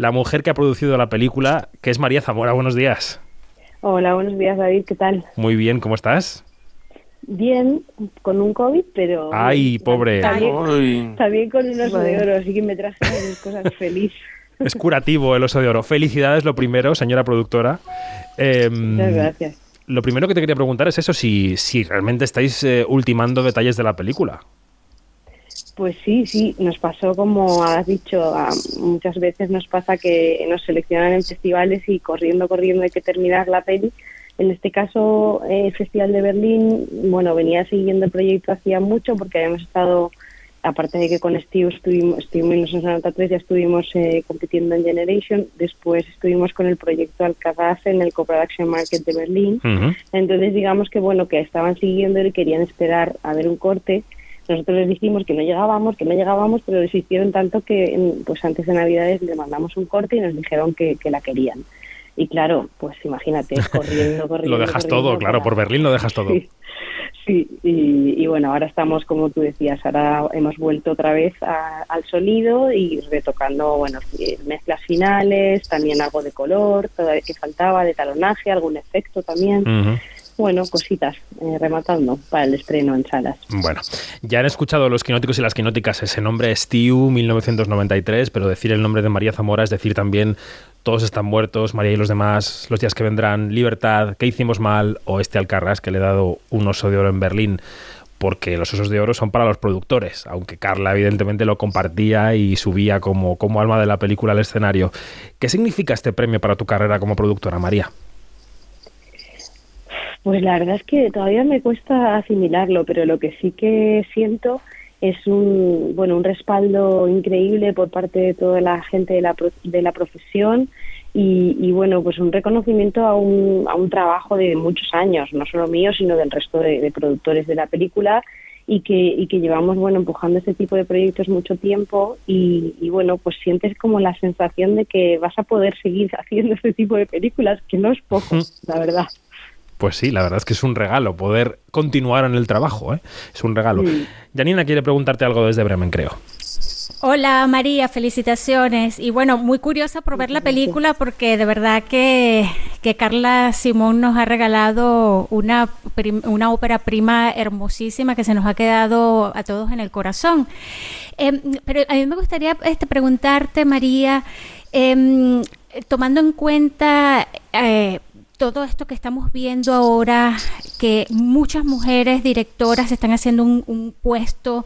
la mujer que ha producido la película, que es María Zamora. Buenos días. Hola, buenos días, David. ¿Qué tal? Muy bien, ¿cómo estás? Bien, con un COVID, pero... ¡Ay, pobre! También, con un oso de oro, así que me traje cosas feliz. Es curativo el oso de oro. Felicidades lo primero, señora productora. Em, Muchas gracias. Lo primero que te quería preguntar es eso, si, si realmente estáis eh, ultimando detalles de la película. Pues sí, sí, nos pasó como has dicho, muchas veces nos pasa que nos seleccionan en festivales y corriendo, corriendo hay que terminar la peli. En este caso, el Festival de Berlín, bueno, venía siguiendo el proyecto hacía mucho porque habíamos estado, aparte de que con Steve estuvimos, estuvimos en Santa 3, ya estuvimos eh, compitiendo en Generation, después estuvimos con el proyecto Alcazaz en el Co-Production Market de Berlín. Entonces, digamos que bueno, que estaban siguiendo y querían esperar a ver un corte nosotros les dijimos que no llegábamos, que no llegábamos, pero les hicieron tanto que pues antes de Navidades le mandamos un corte y nos dijeron que, la querían. Y claro, pues imagínate, corriendo, corriendo. lo dejas todo, claro, por Berlín lo dejas todo. Sí, y, bueno, ahora estamos, como tú decías, ahora hemos vuelto otra vez al sonido y retocando, bueno, mezclas finales, también algo de color, todo que faltaba, de talonaje, algún efecto también bueno, cositas, eh, rematando para el estreno en salas. Bueno, ya han escuchado los quinóticos y las quinóticas ese nombre Stiu 1993, pero decir el nombre de María Zamora es decir también Todos están muertos, María y los demás, Los días que vendrán, Libertad, ¿Qué hicimos mal? o este Alcarrás que le he dado un oso de oro en Berlín porque los osos de oro son para los productores, aunque Carla evidentemente lo compartía y subía como, como alma de la película al escenario. ¿Qué significa este premio para tu carrera como productora, María? Pues la verdad es que todavía me cuesta asimilarlo, pero lo que sí que siento es un bueno un respaldo increíble por parte de toda la gente de la, de la profesión y, bueno pues un reconocimiento a un, a un trabajo de muchos años no solo mío sino del resto de, productores de la película y que, y que llevamos bueno empujando este tipo de proyectos mucho tiempo y, y, bueno pues sientes como la sensación de que vas a poder seguir haciendo este tipo de películas que no es poco la verdad pues sí, la verdad es que es un regalo poder continuar en el trabajo, ¿eh? Es un regalo. Janina quiere preguntarte algo desde Bremen, creo. Hola María, felicitaciones. Y bueno, muy curiosa por ver la película porque de verdad que, que Carla Simón nos ha regalado una, una ópera prima hermosísima que se nos ha quedado a todos en el corazón. Em, pero a mí me gustaría este, preguntarte, María, em, tomando en cuenta... Eh, todo esto que estamos viendo ahora, que muchas mujeres directoras están haciendo un, puesto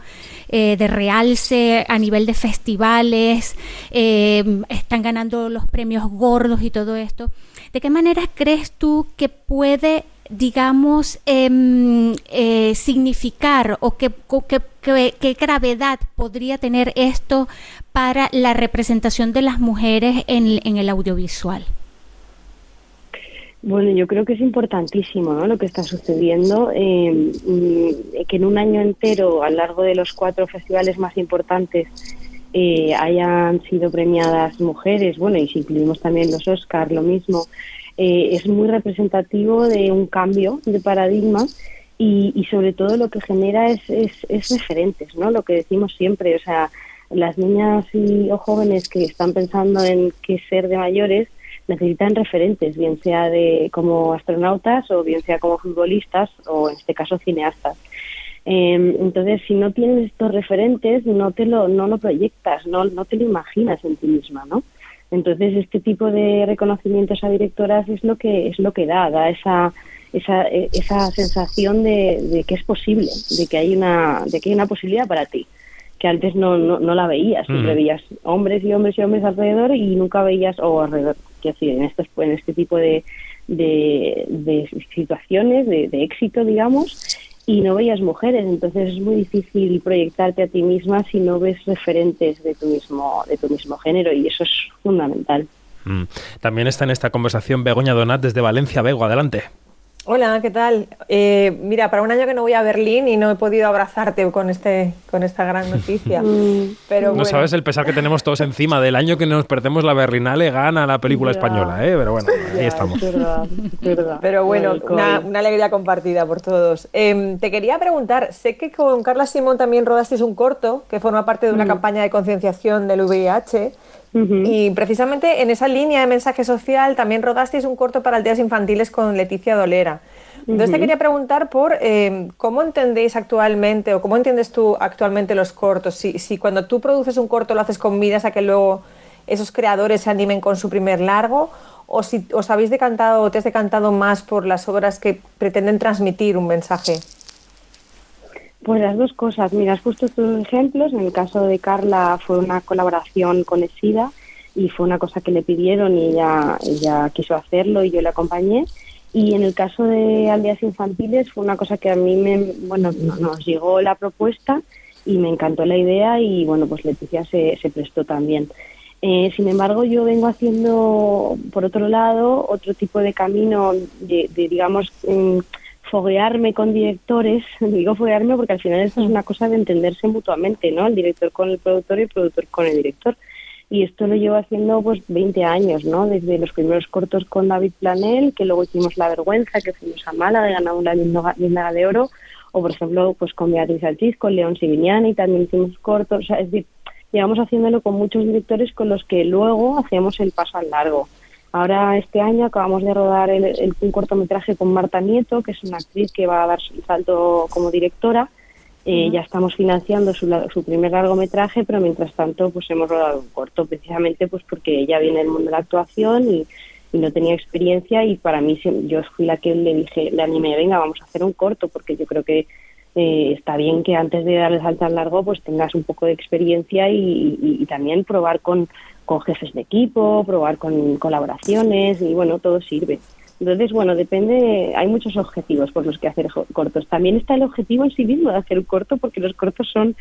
eh, de realce a nivel de festivales, eh, están ganando los premios gordos y todo esto. ¿De qué manera crees tú que puede, digamos, em, eh, significar o qué, qué gravedad podría tener esto para la representación de las mujeres en el audiovisual? Bueno, yo creo que es importantísimo ¿no? lo que está sucediendo, eh, mm, que en un año entero, a lo largo de los cuatro festivales más importantes, eh, hayan sido premiadas mujeres, bueno, y si incluimos también los Oscars, lo mismo, eh, es muy representativo de un cambio de paradigma y, y sobre todo lo que genera es, es, es, referentes, ¿no? Lo que decimos siempre, o sea, las niñas y o jóvenes que están pensando en qué ser de mayores, necesitan referentes, bien sea de como astronautas o bien sea como futbolistas o en este caso cineastas. Em, entonces, si no tienes estos referentes, no te lo, no lo proyectas, no, no te lo imaginas en ti misma, ¿no? Entonces, este tipo de reconocimientos a directoras es lo que es lo que da, da esa esa, esa sensación de, de que es posible, de que hay una de que hay una posibilidad para ti que antes no, no, no la veías, siempre mm. veías hombres y hombres y hombres alrededor y nunca veías, o alrededor, quiero decir, en, estos, en este tipo de, de, situaciones, de, éxito, digamos, y no veías mujeres, entonces es muy difícil proyectarte a ti misma si no ves referentes de tu mismo, de tu mismo género y eso es fundamental. Mm. También está en esta conversación Begoña Donat desde Valencia. Bego, adelante. Hola, ¿qué tal? Eh, mira, para un año que no voy a Berlín y no he podido abrazarte con este con esta gran noticia. Mm. Pero no sabes el pesar que tenemos todos encima del año que nos perdemos la Berlinale gana la película española, ¿eh? Pero bueno, ahí estamos. Pero bueno, una, alegría compartida por todos. Em, te quería preguntar, sé que con Carla Simón también rodasteis un corto que forma parte de una mm. campaña de concienciación del VIH Y precisamente en esa línea de mensaje social también rodasteis un corto para aldeas infantiles con Leticia Dolera. Entonces te quería preguntar por eh, cómo entendéis actualmente o cómo entiendes tú actualmente los cortos. Si, si cuando tú produces un corto lo haces con miras a que luego esos creadores se animen con su primer largo o si os habéis decantado o te has decantado más por las obras que pretenden transmitir un mensaje. Pues las dos cosas. Mira, puesto estos ejemplos. En el caso de Carla fue una colaboración con ESIDA y fue una cosa que le pidieron y ella, ella quiso hacerlo y yo le acompañé. Y en el caso de aldeas infantiles fue una cosa que a mí me, bueno, nos llegó la propuesta y me encantó la idea y bueno, pues Leticia se, se prestó también. Eh, sin embargo, yo vengo haciendo, por otro lado, otro tipo de camino de, digamos, mm, foguearme con directores. Digo foguearme porque al final esto es una cosa de entenderse mutuamente, ¿no? El director con el productor y el productor con el director. Y esto lo llevo haciendo pues 20 años, ¿no? Desde los primeros cortos con David Planel, que luego hicimos La Vergüenza, que fuimos a Málaga, ganamos la Linda de Oro, o por ejemplo, pues con Beatriz Alchiz, con León Sivignani, también hicimos cortos. O sea, es decir, llevamos haciéndolo con muchos directores con los que luego hacíamos el paso al largo. Ahora este año acabamos de rodar el, un cortometraje con Marta Nieto, que es una actriz que va a dar su salto como directora. Eh, ya estamos financiando su, su, primer largometraje, pero mientras tanto pues hemos rodado un corto, precisamente pues porque ella viene del mundo de la actuación y, y no tenía experiencia y para mí yo fui la que le dije, le animé, venga, vamos a hacer un corto, porque yo creo que eh, está bien que antes de dar el salto al largo pues tengas un poco de experiencia y, también probar con, con, jefes de equipo, probar con colaboraciones y bueno, todo sirve. Entonces, bueno, depende, hay muchos objetivos por los que hacer cortos. También está el objetivo en sí mismo de hacer un corto porque los cortos son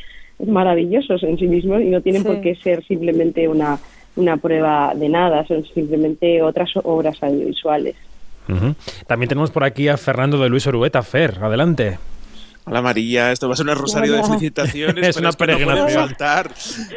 maravillosos en sí mismos y no tienen por qué ser simplemente una, una prueba de nada, son simplemente otras obras audiovisuales. También tenemos por aquí a Fernando de Luis Orueta. Fer, adelante. Hola María, esto va a ser un rosario de felicitaciones. es una peregrinación.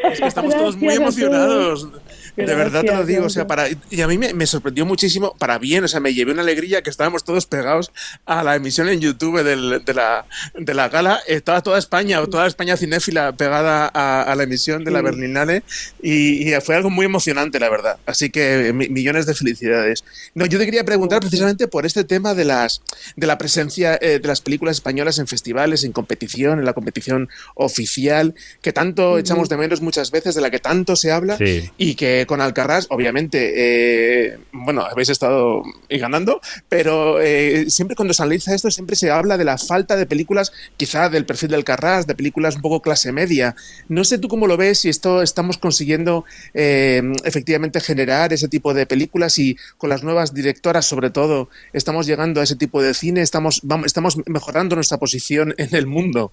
es que estamos todos muy emocionados. De verdad te lo digo, o sea, para, y a mí me, sorprendió muchísimo, para bien, o sea, me llevé una alegría que estábamos todos pegados a la emisión en YouTube de, la, de la gala. Estaba toda España, o toda España cinéfila pegada a, la emisión de la Berlinale y, fue algo muy emocionante, la verdad. Así que millones de felicidades. No, yo te quería preguntar precisamente por este tema de, las, de la presencia eh, de las películas españolas en festivales, en competición, en la competición oficial, que tanto echamos de menos muchas veces, de la que tanto se habla y que con Alcarrás, obviamente, eh, bueno, habéis estado ganando, pero eh, siempre cuando se analiza esto, siempre se habla de la falta de películas, quizá del perfil del Alcarrás, de películas un poco clase media. No sé tú cómo lo ves, si esto estamos consiguiendo eh, efectivamente generar ese tipo de películas y con las nuevas directoras, sobre todo, estamos llegando a ese tipo de cine, estamos, vamos, estamos mejorando nuestra posición en el mundo.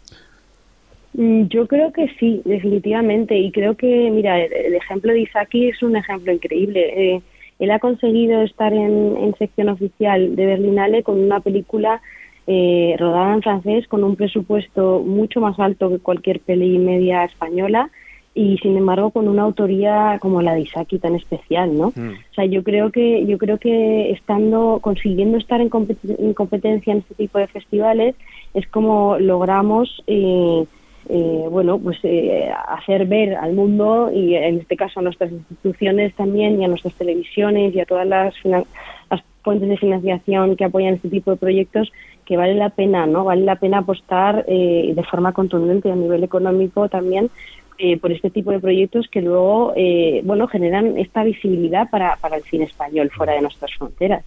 Mm, yo creo que sí, definitivamente. Y creo que, mira, el, ejemplo de Isaki es un ejemplo increíble. Eh, él ha conseguido estar en, sección oficial de Berlinale con una película eh, rodada en francés con un presupuesto mucho más alto que cualquier peli media española y sin embargo con una autoría como la de Isaki tan especial, ¿no? Mm. O sea, yo creo que yo creo que estando consiguiendo estar en, competencia en este tipo de festivales es como logramos eh, eh, bueno, pues eh, hacer ver al mundo y en este caso a nuestras instituciones también y a nuestras televisiones y a todas las, las fuentes de financiación que apoyan este tipo de proyectos que vale la pena, ¿no? Vale la pena apostar eh, de forma contundente a nivel económico también por este tipo de proyectos que luego, bueno, generan esta visibilidad para, para el cine español fuera de nuestras fronteras.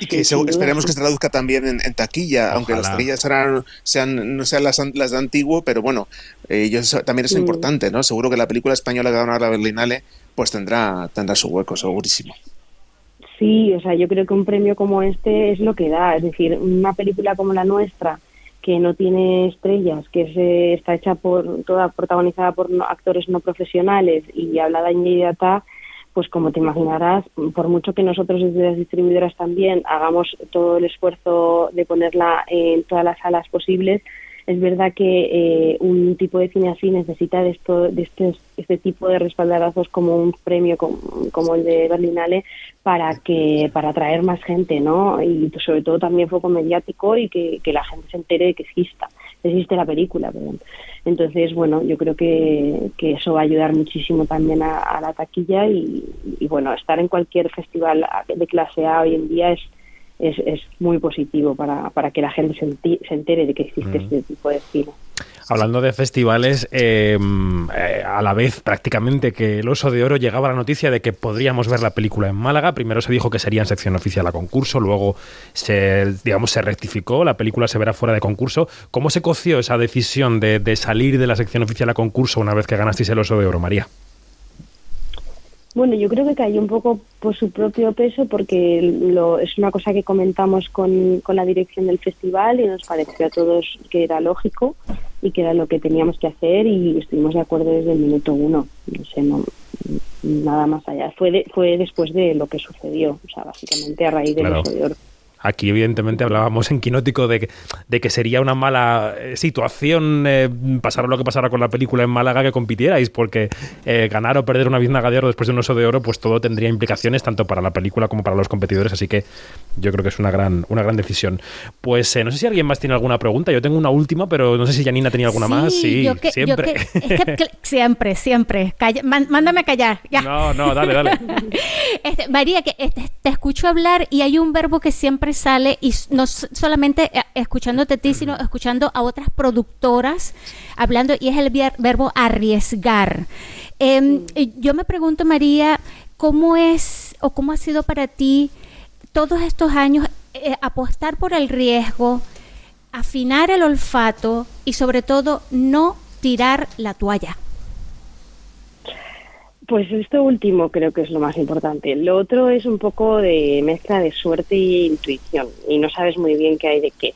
Y que esperemos que se traduzca también en, taquilla, aunque las taquillas sean, no sean las, de antiguo, pero bueno, eh, también es importante, ¿no? Seguro que la película española que va a la Berlinale pues tendrá, tendrá su hueco, segurísimo. Sí, o sea, yo creo que un premio como este es lo que da, es decir, una película como la nuestra, que no tiene estrellas, que se, está hecha por toda protagonizada por actores no profesionales y hablada en inmediata, pues como te imaginarás, por mucho que nosotros desde las distribuidoras también hagamos todo el esfuerzo de ponerla en todas las salas posibles, es verdad que eh, un tipo de cine así necesita de, este, este tipo de respaldarazos como un premio como, el de Berlinale para que para atraer más gente, ¿no? Y sobre todo también foco mediático y que, que la gente se entere de que exista existe la película, perdón. Entonces, bueno, yo creo que, que eso va a ayudar muchísimo también a, la taquilla y, bueno, estar en cualquier festival de clase A hoy en día es, es, es muy positivo para, para que la gente se, entere de que existe mm. este tipo de cine. Hablando de festivales, em, eh, a la vez prácticamente que el Oso de Oro llegaba la noticia de que podríamos ver la película en Málaga. Primero se dijo que sería en sección oficial a concurso, luego se, digamos, se rectificó, la película se verá fuera de concurso. ¿Cómo se coció esa decisión de, de salir de la sección oficial a concurso una vez que ganasteis el Oso de Oro, María? Bueno, yo creo que cayó un poco por su propio peso porque lo, es una cosa que comentamos con, con, la dirección del festival y nos pareció a todos que era lógico y que era lo que teníamos que hacer y estuvimos de acuerdo desde el minuto uno. No sé, no, nada más allá. Fue, fue después de lo que sucedió, o sea, básicamente a raíz del claro. de oro. Aquí, evidentemente, hablábamos en Quinótico de, de que sería una mala eh, situación eh, pasar lo que pasara con la película en Málaga que compitierais, porque eh, ganar o perder una biznaga de oro después de un oso de oro, pues todo tendría implicaciones tanto para la película como para los competidores. Así que yo creo que es una gran, una gran decisión. Pues no sé si alguien más tiene alguna pregunta. Yo tengo una última, pero no sé si Janina tenía alguna más. Sí, siempre. siempre, siempre. mándame callar. No, no, dale, dale. Este, María, que este, te escucho hablar y hay un verbo que siempre sale, y no solamente eh, escuchándote a ti, sino escuchando a otras productoras hablando, y es el verbo arriesgar. Em, yo me pregunto, María, ¿cómo es o cómo ha sido para ti todos estos años eh, apostar por el riesgo, afinar el olfato y sobre todo no tirar la toalla? Pues esto último creo que es lo más importante. Lo otro es un poco de mezcla de suerte e intuición y no sabes muy bien qué hay de qué.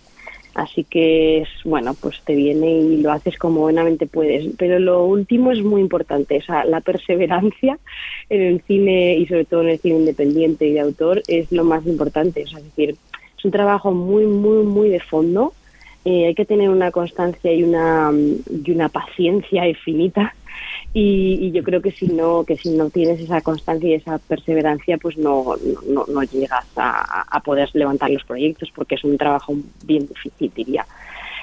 Así que es, bueno, pues te viene y lo haces como buenamente puedes. Pero lo último es muy importante, o sea, la perseverancia en el cine y sobre todo en el cine independiente y de autor es lo más importante. O sea, es decir, es un trabajo muy, muy, muy de fondo. Eh, hay que tener una constancia y una, y una paciencia infinita y, yo creo que si no que si no tienes esa constancia y esa perseverancia pues no no, no llegas a, a, poder levantar los proyectos porque es un trabajo bien difícil diría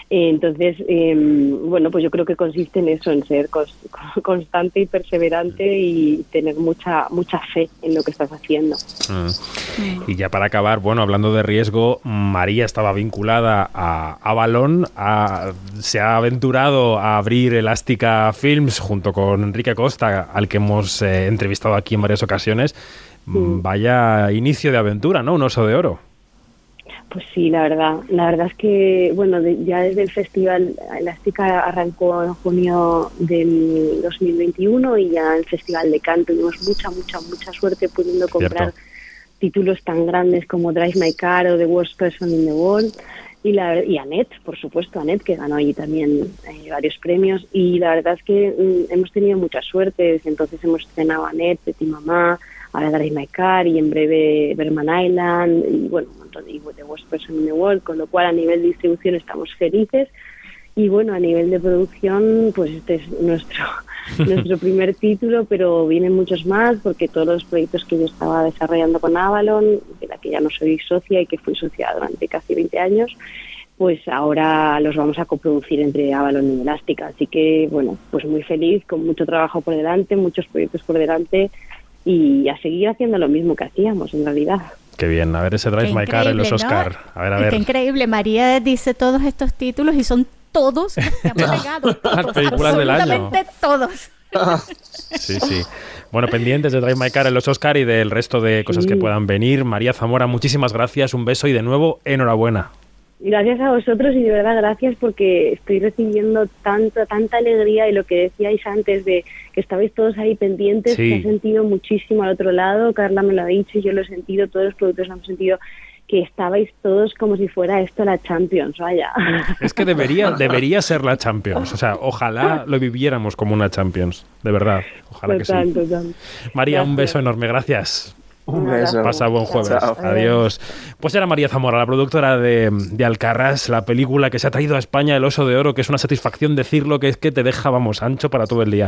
entonces, em, bueno, pues yo creo que consiste en eso, en ser constante y perseverante y tener mucha mucha fe en lo que estás haciendo. Mm. Y ya para acabar, bueno, hablando de riesgo, María estaba vinculada a Avalon, se ha aventurado a abrir Elástica Films junto con Enrique Costa, al que hemos eh, entrevistado aquí en varias ocasiones. Vaya inicio de aventura, ¿no? Un oso de oro. Pues sí, la verdad. La verdad es que, bueno, ya desde el festival Elástica arrancó en junio del 2021 y ya el Festival de Canto tuvimos mucha, mucha, mucha suerte pudiendo comprar títulos tan grandes como Drive My Car o The Worst Person in the World. Y, la, y Annette, por supuesto, Annette, que ganó allí también eh, varios premios. Y la verdad es que mm, hemos tenido mucha suerte. Desde entonces hemos estrenado Annette, Petit Mamá, ahora Drive My Car y en breve Berman Island y bueno, un montón de The Worst Person in the World, con lo cual a nivel de distribución estamos felices y bueno, a nivel de producción, pues este es nuestro nuestro primer título, pero vienen muchos más porque todos los proyectos que yo estaba desarrollando con Avalon, de la que ya no soy socia y que fui socia durante casi 20 años, pues ahora los vamos a coproducir entre Avalon y Elástica. Así que, bueno, pues muy feliz, con mucho trabajo por delante, muchos proyectos por delante y a seguir haciendo lo mismo que hacíamos en realidad. Qué bien, a ver ese Drive My Car en los Oscar. A ver, a ver. Qué increíble, María dice todos estos títulos y son todos que pegado. Todos, Las películas del año. todos. sí, sí. Bueno, pendientes de Drive My Car en los Oscar y del resto de cosas que puedan venir. María Zamora, muchísimas gracias, un beso y de nuevo, enhorabuena. Gracias a vosotros y de verdad gracias porque estoy recibiendo tanta, tanta alegría y lo que decíais antes de que estabais todos ahí pendientes, que he sentido muchísimo al otro lado, Carla me lo ha dicho y yo lo he sentido, todos los productores han sentido que estabais todos como si fuera esto la Champions, vaya. Es que debería, debería ser la Champions, o sea, ojalá lo viviéramos como una Champions, de verdad, ojalá que sí. María, un beso enorme, gracias. Un beso. Pasa buen jueves. Adiós. Pues era María Zamora, la productora de, de Alcarrás, la película que se ha traído a España El Oso de Oro, que es una satisfacción decirlo, que es que te deja, vamos, ancho para todo el día.